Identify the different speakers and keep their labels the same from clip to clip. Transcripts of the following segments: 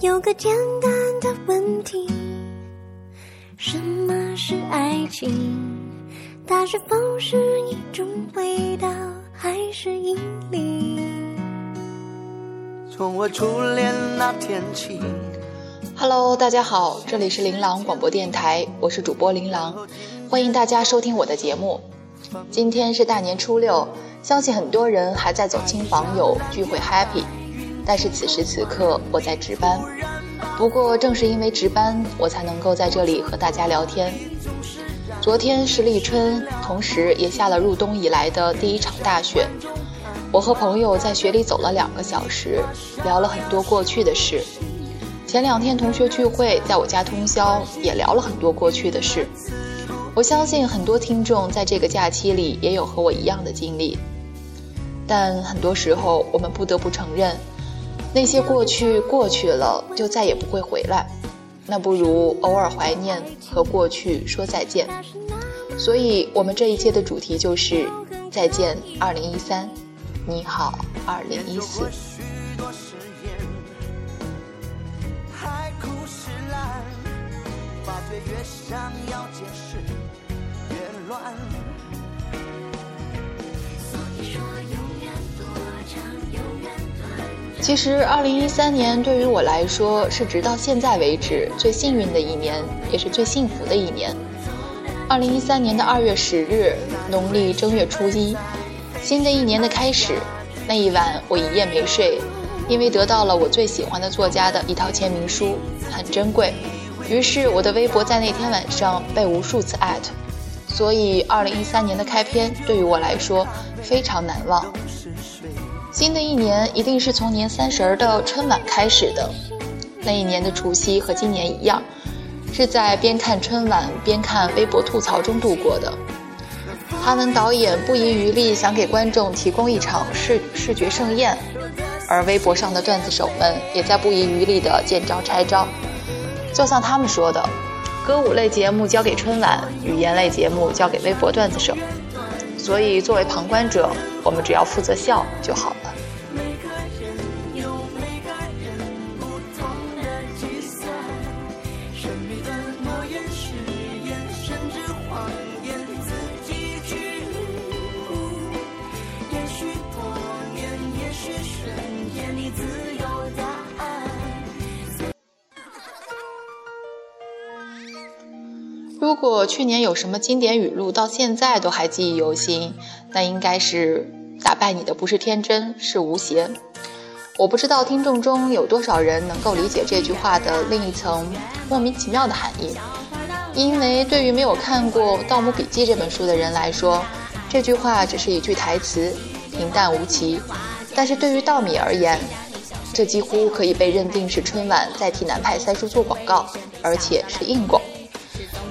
Speaker 1: 有个简单的问题：什么是爱情？它是否是一种味道，还是引力？
Speaker 2: 从我初恋那天起。
Speaker 3: Hello，大家好，这里是琳琅广播电台，我是主播琳琅，欢迎大家收听我的节目。今天是大年初六，相信很多人还在走亲访友、聚会 happy。但是此时此刻我在值班，不过正是因为值班，我才能够在这里和大家聊天。昨天是立春，同时也下了入冬以来的第一场大雪。我和朋友在雪里走了两个小时，聊了很多过去的事。前两天同学聚会，在我家通宵，也聊了很多过去的事。我相信很多听众在这个假期里也有和我一样的经历，但很多时候我们不得不承认。那些过去过去了，就再也不会回来。那不如偶尔怀念和过去说再见。所以，我们这一期的主题就是再见2013，你好2014。却越想要解释其实，二零一三年对于我来说是直到现在为止最幸运的一年，也是最幸福的一年。二零一三年的二月十日，农历正月初一，新的一年的开始。那一晚，我一夜没睡，因为得到了我最喜欢的作家的一套签名书，很珍贵。于是，我的微博在那天晚上被无数次艾特。所以，二零一三年的开篇对于我来说非常难忘。新的一年一定是从年三十儿的春晚开始的。那一年的除夕和今年一样，是在边看春晚边看微博吐槽中度过的。哈文导演不遗余力想给观众提供一场视视觉盛宴，而微博上的段子手们也在不遗余力的见招拆招。就像他们说的：“歌舞类节目交给春晚，语言类节目交给微博段子手。”所以，作为旁观者，我们只要负责笑就好了。如果去年有什么经典语录到现在都还记忆犹新，那应该是打败你的不是天真，是无邪。我不知道听众中有多少人能够理解这句话的另一层莫名其妙的含义，因为对于没有看过《盗墓笔记》这本书的人来说，这句话只是一句台词，平淡无奇；但是对于稻米而言，这几乎可以被认定是春晚在替南派三叔做广告，而且是硬广。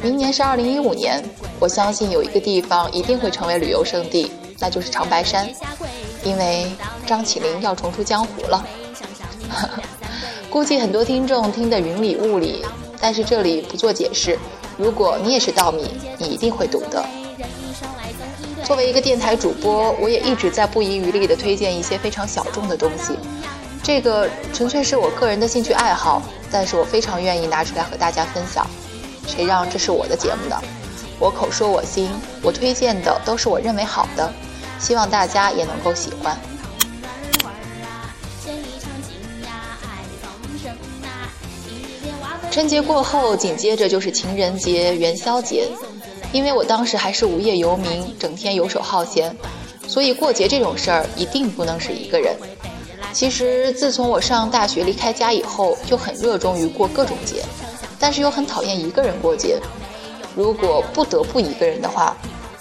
Speaker 3: 明年是二零一五年，我相信有一个地方一定会成为旅游胜地，那就是长白山，因为张起灵要重出江湖了。估计很多听众听得云里雾里，但是这里不做解释。如果你也是稻米，你一定会懂得。作为一个电台主播，我也一直在不遗余力地推荐一些非常小众的东西，这个纯粹是我个人的兴趣爱好，但是我非常愿意拿出来和大家分享。谁让这是我的节目呢？我口说我心，我推荐的都是我认为好的，希望大家也能够喜欢。春节过后，紧接着就是情人节、元宵节，因为我当时还是无业游民，整天游手好闲，所以过节这种事儿一定不能是一个人。其实自从我上大学离开家以后，就很热衷于过各种节。但是又很讨厌一个人过节。如果不得不一个人的话，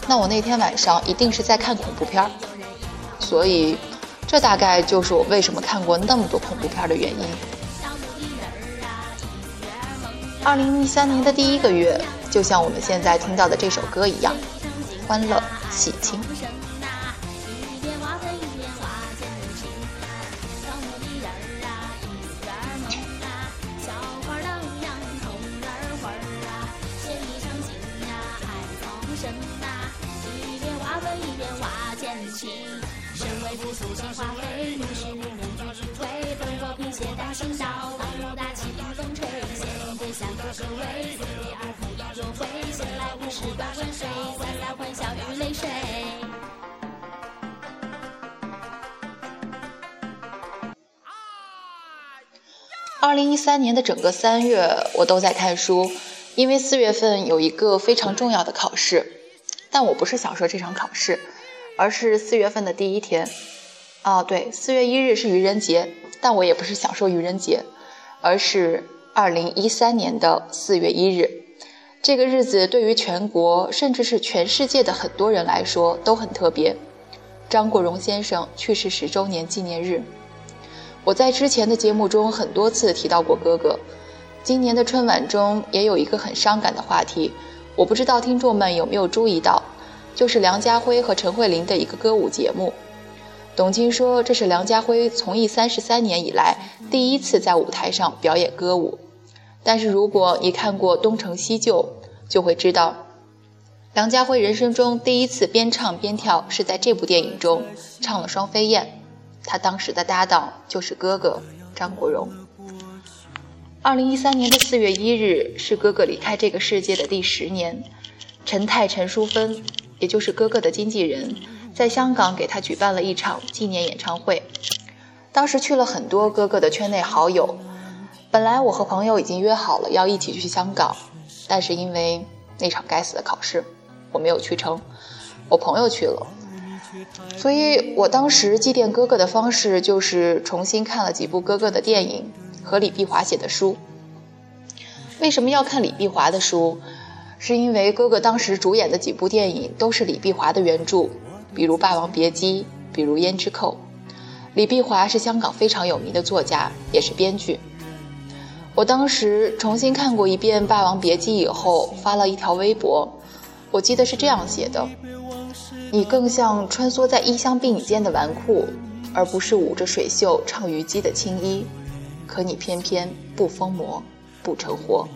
Speaker 3: 那我那天晚上一定是在看恐怖片儿。所以，这大概就是我为什么看过那么多恐怖片的原因。二零一三年的第一个月，就像我们现在听到的这首歌一样，欢乐喜庆。
Speaker 4: 二
Speaker 3: 零一三年的整个三月，我都在看书，因为四月份有一个非常重要的考试。但我不是想说这场考试，而是四月份的第一天。哦，对，四月一日是愚人节，但我也不是想说愚人节，而是二零一三年的四月一日。这个日子对于全国，甚至是全世界的很多人来说都很特别。张国荣先生去世十周年纪念日。我在之前的节目中很多次提到过哥哥，今年的春晚中也有一个很伤感的话题，我不知道听众们有没有注意到，就是梁家辉和陈慧琳的一个歌舞节目。董卿说这是梁家辉从艺三十三年以来第一次在舞台上表演歌舞，但是如果你看过《东成西就》，就会知道，梁家辉人生中第一次边唱边跳是在这部电影中唱了《双飞燕》。他当时的搭档就是哥哥张国荣。二零一三年的四月一日是哥哥离开这个世界的第十年，陈泰陈淑芬，也就是哥哥的经纪人，在香港给他举办了一场纪念演唱会。当时去了很多哥哥的圈内好友。本来我和朋友已经约好了要一起去香港，但是因为那场该死的考试，我没有去成，我朋友去了。所以我当时祭奠哥哥的方式，就是重新看了几部哥哥的电影和李碧华写的书。为什么要看李碧华的书？是因为哥哥当时主演的几部电影都是李碧华的原著，比如《霸王别姬》，比如《胭脂扣》。李碧华是香港非常有名的作家，也是编剧。我当时重新看过一遍《霸王别姬》以后，发了一条微博，我记得是这样写的。你更像穿梭在衣香鬓影间的纨绔，而不是捂着水袖唱虞姬的青衣。可你偏偏不疯魔，不成活。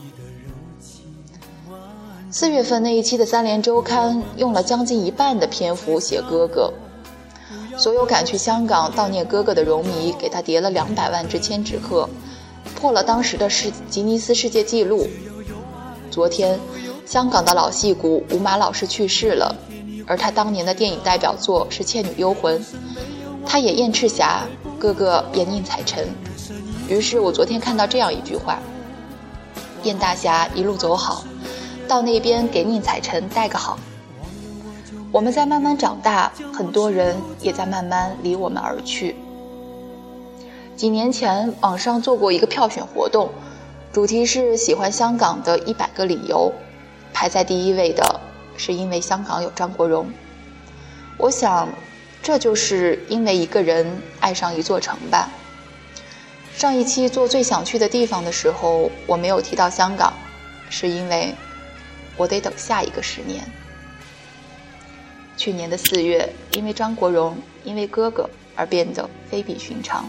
Speaker 3: 四月份那一期的《三联周刊》用了将近一半的篇幅写哥哥，所有赶去香港悼念哥哥的荣迷给他叠了两百万只千纸鹤，破了当时的世吉尼斯世界纪录。昨天，香港的老戏骨吴马老师去世了。而他当年的电影代表作是《倩女幽魂》，他演燕赤霞，哥哥演宁采臣。于是我昨天看到这样一句话：“燕大侠一路走好，到那边给宁采臣带个好。”我们在慢慢长大，很多人也在慢慢离我们而去。几年前网上做过一个票选活动，主题是喜欢香港的一百个理由，排在第一位的。是因为香港有张国荣，我想，这就是因为一个人爱上一座城吧。上一期做最想去的地方的时候，我没有提到香港，是因为我得等下一个十年。去年的四月，因为张国荣，因为哥哥而变得非比寻常。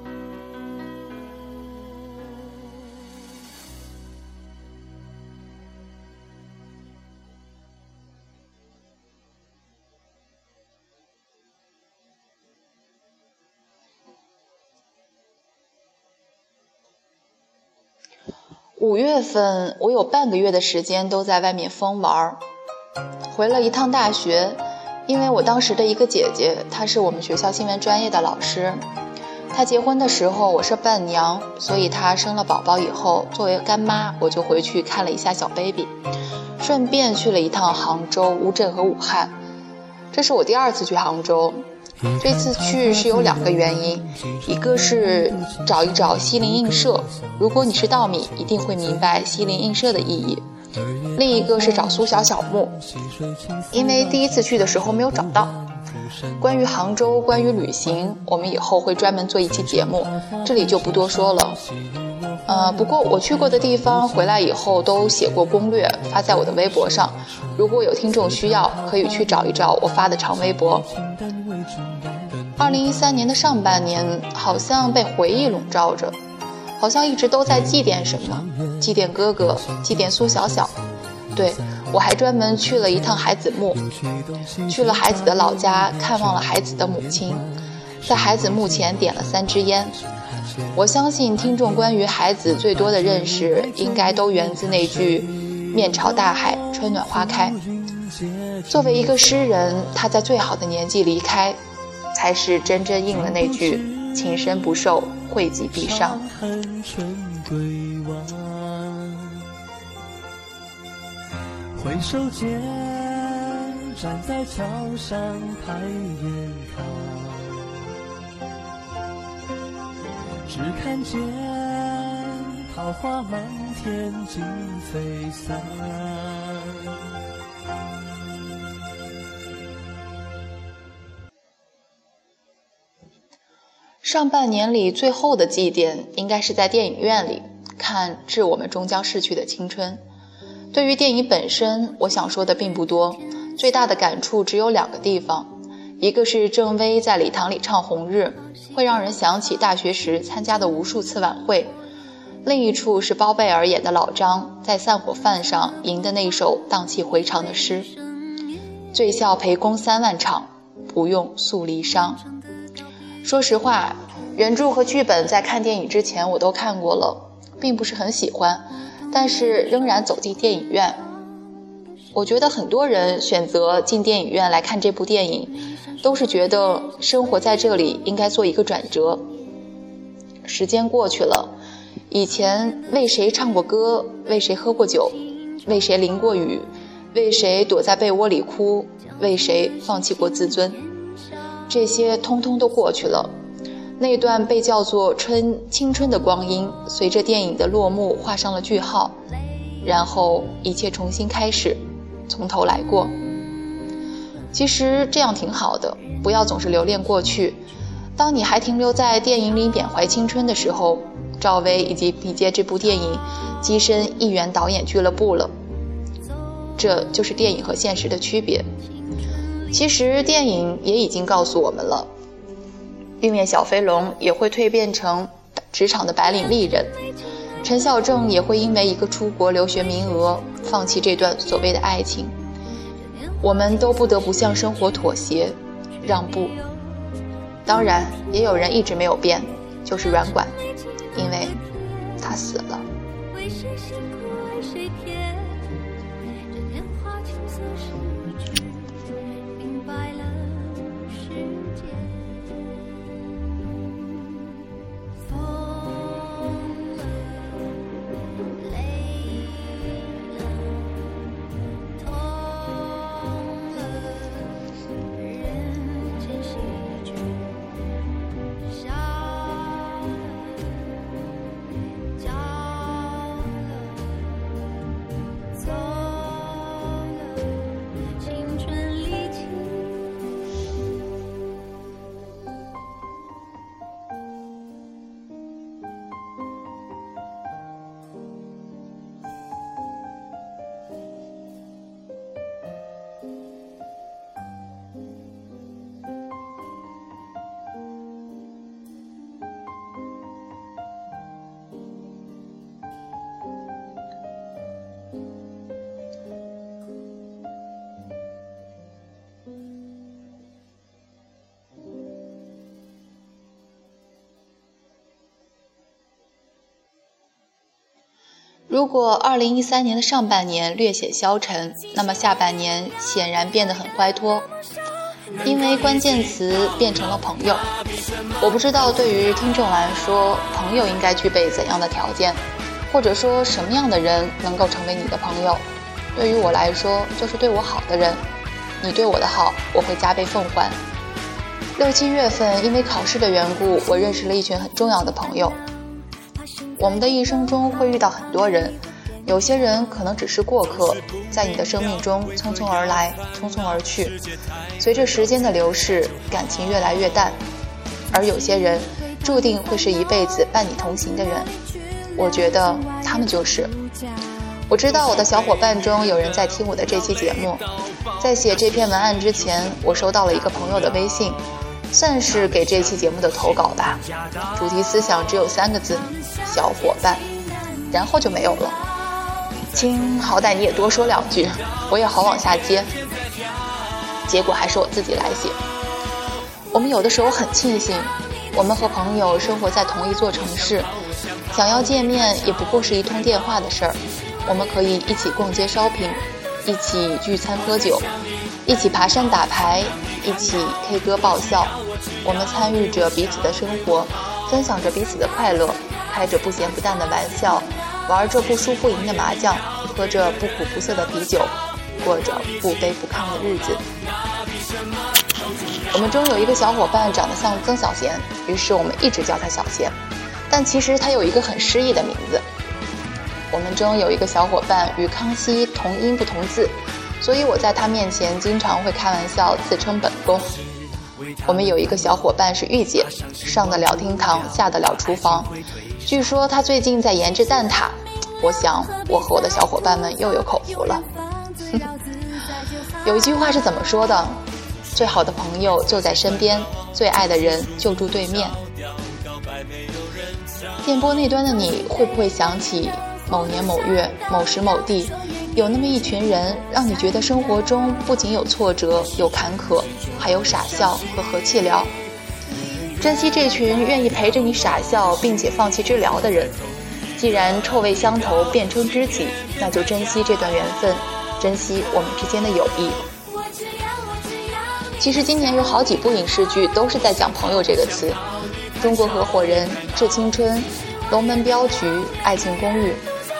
Speaker 3: 五月份，我有半个月的时间都在外面疯玩儿，回了一趟大学。因为我当时的一个姐姐，她是我们学校新闻专业的老师，她结婚的时候我是伴娘，所以她生了宝宝以后，作为干妈，我就回去看了一下小 baby，顺便去了一趟杭州、乌镇和武汉。这是我第二次去杭州。这次去是有两个原因，一个是找一找西泠印社，如果你是稻米，一定会明白西泠印社的意义；另一个是找苏小小墓，因为第一次去的时候没有找到。关于杭州，关于旅行，我们以后会专门做一期节目，这里就不多说了。呃，不过我去过的地方，回来以后都写过攻略，发在我的微博上。如果有听众需要，可以去找一找我发的长微博。二零一三年的上半年，好像被回忆笼罩着，好像一直都在祭奠什么，祭奠哥哥，祭奠苏小小。对我还专门去了一趟孩子墓，去了孩子的老家，看望了孩子的母亲，在孩子墓前点了三支烟。我相信听众关于孩子最多的认识，应该都源自那句“面朝大海，春暖花开”。作为一个诗人，他在最好的年纪离开，才是真正应了那句“情深不寿，惠及必伤”。
Speaker 5: 回首间，站在桥上抬眼看，只看见桃花满天尽飞散。
Speaker 3: 上半年里最后的祭奠，应该是在电影院里看《致我们终将逝去的青春》。对于电影本身，我想说的并不多，最大的感触只有两个地方，一个是郑薇在礼堂里唱《红日》，会让人想起大学时参加的无数次晚会；另一处是包贝尔演的老张在散伙饭上吟的那首荡气回肠的诗：“醉笑陪公三万场，不用诉离殇。”说实话，原著和剧本在看电影之前我都看过了，并不是很喜欢。但是仍然走进电影院。我觉得很多人选择进电影院来看这部电影，都是觉得生活在这里应该做一个转折。时间过去了，以前为谁唱过歌，为谁喝过酒，为谁淋过雨，为谁躲在被窝里哭，为谁放弃过自尊，这些通通都过去了。那段被叫做春青春的光阴，随着电影的落幕画上了句号，然后一切重新开始，从头来过。其实这样挺好的，不要总是留恋过去。当你还停留在电影里缅怀青春的时候，赵薇已经凭借这部电影跻身亿元导演俱乐部了。这就是电影和现实的区别。其实电影也已经告诉我们了。玉面小飞龙也会蜕变成职场的白领丽人，陈孝正也会因为一个出国留学名额放弃这段所谓的爱情。我们都不得不向生活妥协、让步。当然，也有人一直没有变，就是软管，因为他死了。如果2013年的上半年略显消沉，那么下半年显然变得很欢脱，因为关键词变成了朋友。我不知道对于听众来说，朋友应该具备怎样的条件，或者说什么样的人能够成为你的朋友。对于我来说，就是对我好的人。你对我的好，我会加倍奉还。六七月份，因为考试的缘故，我认识了一群很重要的朋友。我们的一生中会遇到很多人，有些人可能只是过客，在你的生命中匆匆而来，匆匆而去。随着时间的流逝，感情越来越淡，而有些人注定会是一辈子伴你同行的人。我觉得他们就是。我知道我的小伙伴中有人在听我的这期节目，在写这篇文案之前，我收到了一个朋友的微信，算是给这期节目的投稿吧。主题思想只有三个字：小伙伴，然后就没有了。亲，好歹你也多说两句，我也好往下接。结果还是我自己来写。我们有的时候很庆幸，我们和朋友生活在同一座城市，想要见面也不过是一通电话的事儿。我们可以一起逛街 shopping，一起聚餐喝酒，一起爬山打牌，一起 K 歌爆笑。我们参与着彼此的生活，分享着彼此的快乐，开着不咸不淡的玩笑，玩着不输不赢的麻将，喝着不苦不涩的啤酒，过着不卑不亢的日子。我们中有一个小伙伴长得像曾小贤，于是我们一直叫他小贤，但其实他有一个很诗意的名字。我们中有一个小伙伴与康熙同音不同字，所以我在他面前经常会开玩笑自称本宫。我们有一个小伙伴是御姐，上得了厅堂，下得了厨房。据说他最近在研制蛋挞。我想我和我的小伙伴们又有口福了。有一句话是怎么说的？最好的朋友就在身边，最爱的人就住对面。电波那端的你会不会想起？某年某月某时某地，有那么一群人，让你觉得生活中不仅有挫折、有坎坷，还有傻笑和和气聊。珍惜这群愿意陪着你傻笑并且放弃治疗的人。既然臭味相投，便称知己，那就珍惜这段缘分，珍惜我们之间的友谊。其实今年有好几部影视剧都是在讲朋友这个词，《中国合伙人》《致青春》《龙门镖局》《爱情公寓》。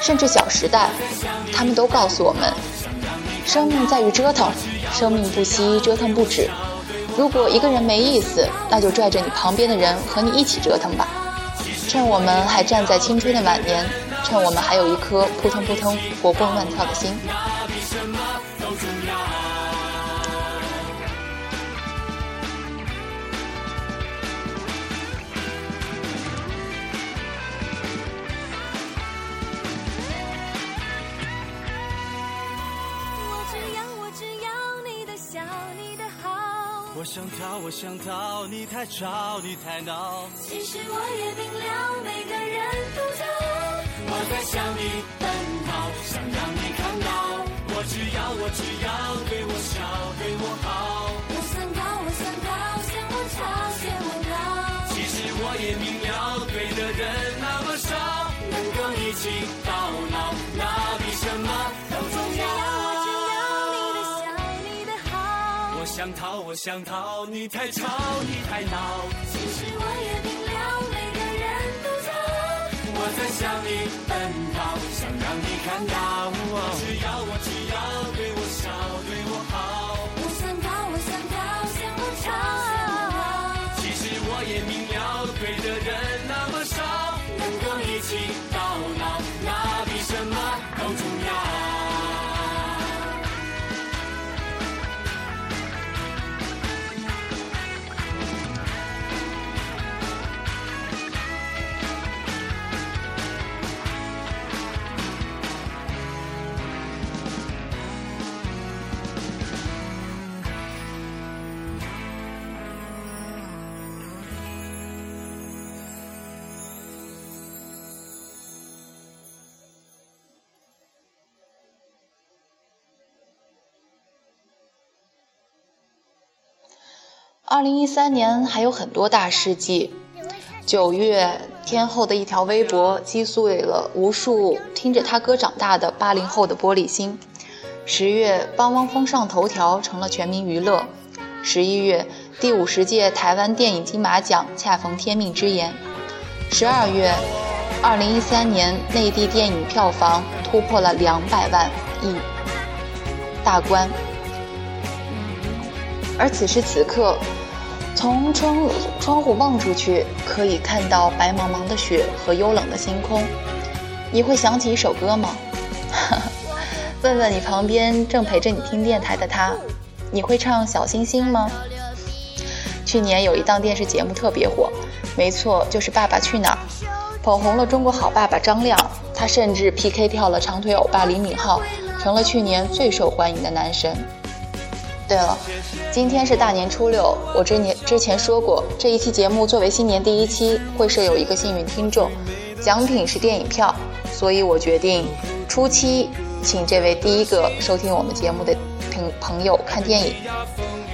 Speaker 3: 甚至《小时代》，他们都告诉我们：生命在于折腾，生命不息，折腾不止。如果一个人没意思，那就拽着你旁边的人和你一起折腾吧。趁我们还站在青春的晚年，趁我们还有一颗扑通扑通、活蹦乱跳的心。
Speaker 5: 我想逃，你太吵，你太闹。
Speaker 4: 其实我也明了，每个人都骄傲。
Speaker 5: 我在向你奔跑，想让你看到。我只要，我只要对我笑，对我好。
Speaker 4: 我想逃，我想逃，向我朝，向我闹。
Speaker 5: 其实我也明了，对的人那么少，能够一起我想逃，你太吵，你太闹。
Speaker 4: 其实我也明了，每个人都逃。
Speaker 5: 我在向你奔跑，想让你看到。我只要我只要对我笑，对我好。
Speaker 4: 我想逃，我想逃，向我吵。
Speaker 5: 其实我也明了，对的人那么少，能够一起到老，那比什么都重要。
Speaker 3: 二零一三年还有很多大事记。九月，天后的一条微博击碎了无数听着他歌长大的八零后的玻璃心。十月，帮汪峰上头条成了全民娱乐。十一月，第五十届台湾电影金马奖恰逢天命之言。十二月，二零一三年内地电影票房突破了两百万亿大关。而此时此刻，从窗窗户望出去，可以看到白茫茫的雪和幽冷的星空。你会想起一首歌吗？问问你旁边正陪着你听电台的他，你会唱《小星星》吗？去年有一档电视节目特别火，没错，就是《爸爸去哪儿》，捧红了中国好爸爸张亮，他甚至 PK 跳了长腿欧巴李敏镐，成了去年最受欢迎的男神。对了，今天是大年初六，我之年之前说过，这一期节目作为新年第一期，会设有一个幸运听众，奖品是电影票，所以我决定初期请这位第一个收听我们节目的朋朋友看电影，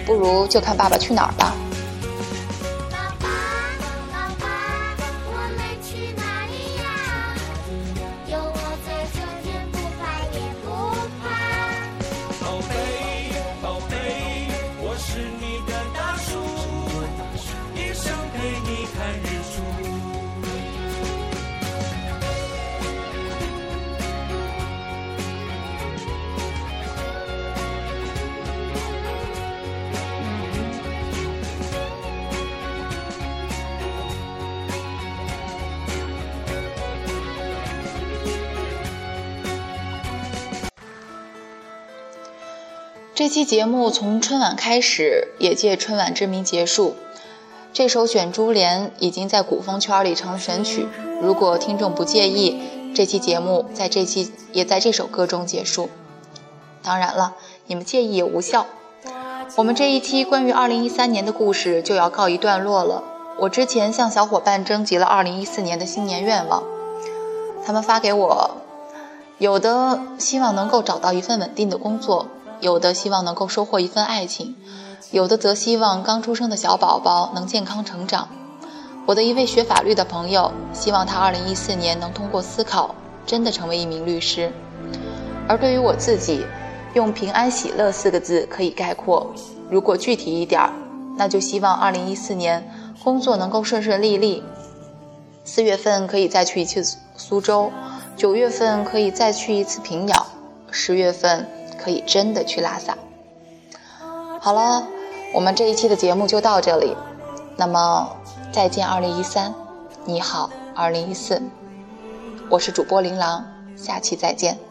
Speaker 3: 不如就看《爸爸去哪儿》吧。这期节目从春晚开始，也借春晚之名结束。这首《选珠帘》已经在古风圈里成了神曲。如果听众不介意，这期节目在这期也在这首歌中结束。当然了，你们介意也无效。我们这一期关于2013年的故事就要告一段落了。我之前向小伙伴征集了2014年的新年愿望，他们发给我，有的希望能够找到一份稳定的工作。有的希望能够收获一份爱情，有的则希望刚出生的小宝宝能健康成长。我的一位学法律的朋友希望他2014年能通过思考，真的成为一名律师。而对于我自己，用平安喜乐四个字可以概括。如果具体一点儿，那就希望2014年工作能够顺顺利利。四月份可以再去一次苏州，九月份可以再去一次平遥，十月份。可以真的去拉萨。好了，我们这一期的节目就到这里。那么，再见，二零一三，你好，二零一四，我是主播琳琅，下期再见。